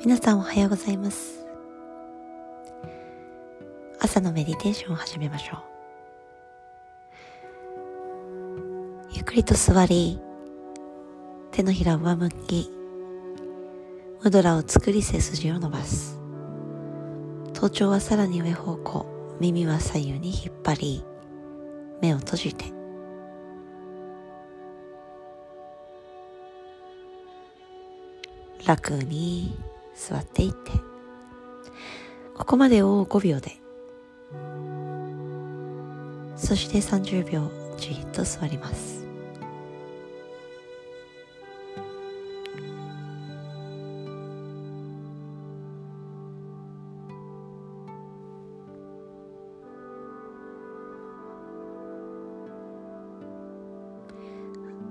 皆さんおはようございます。朝のメディテーションを始めましょう。ゆっくりと座り手のひらを上向きムドラを作り背筋を伸ばす。頭頂はさらに上方向耳は左右に引っ張り目を閉じて。楽に座っていって。ここまでを5秒で。そして30秒じっと座ります。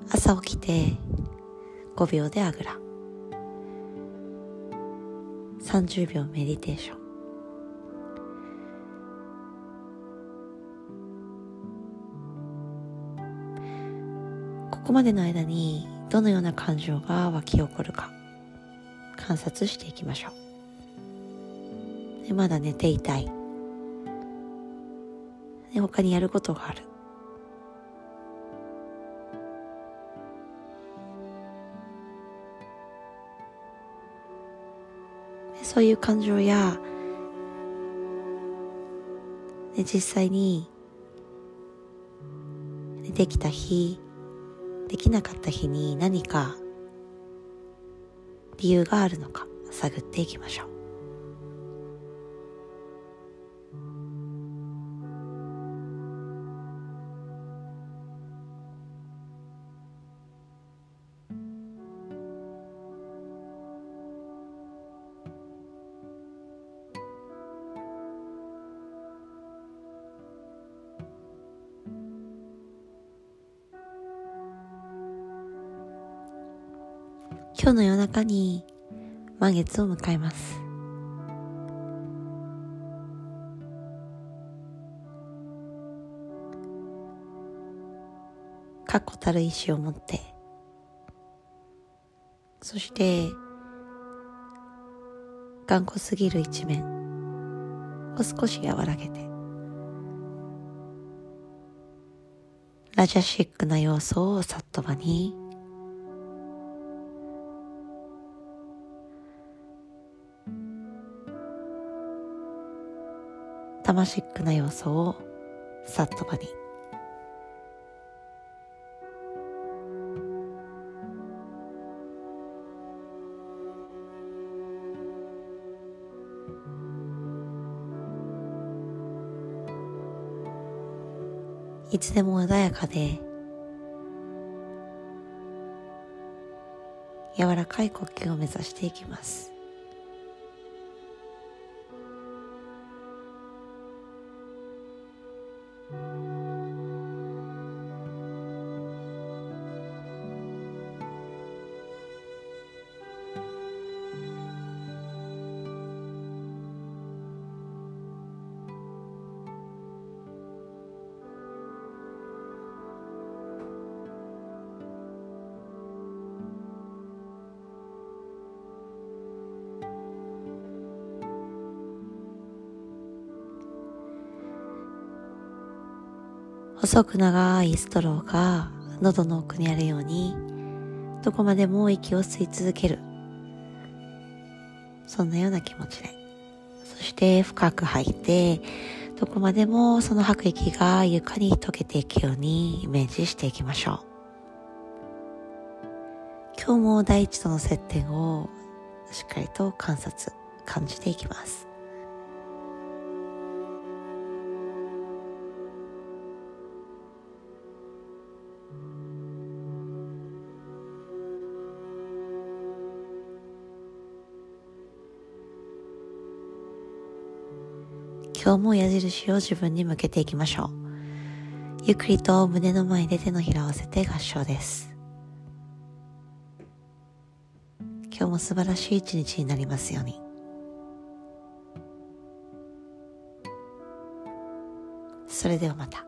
朝起きて5秒であぐら。30秒メディテーション。ここまでの間にどのような感情が湧き起こるか観察していきましょう。でまだ寝ていたい。で他にやることがある。そういう感情や、ね、実際にできた日できなかった日に何か理由があるのか探っていきましょう。今日の夜中に満月を迎えます。確固たる意志を持って、そして、頑固すぎる一面。を少し和らげて、ラジャシックな要素をさっと場に。魂ックな要素をさっと場に。いつでも穏やかで柔らかい呼吸を目指していきます。細く長いストローが喉の奥にあるようにどこまでも息を吸い続ける。そんなような気持ちで。そして深く吐いてどこまでもその吐く息が床に溶けていくようにイメージしていきましょう。今日も大地との接点をしっかりと観察感じていきます。今日も矢印を自分に向けていきましょう。ゆっくりと胸の前で手のひらを合わせて合唱です。今日も素晴らしい一日になりますように。それではまた。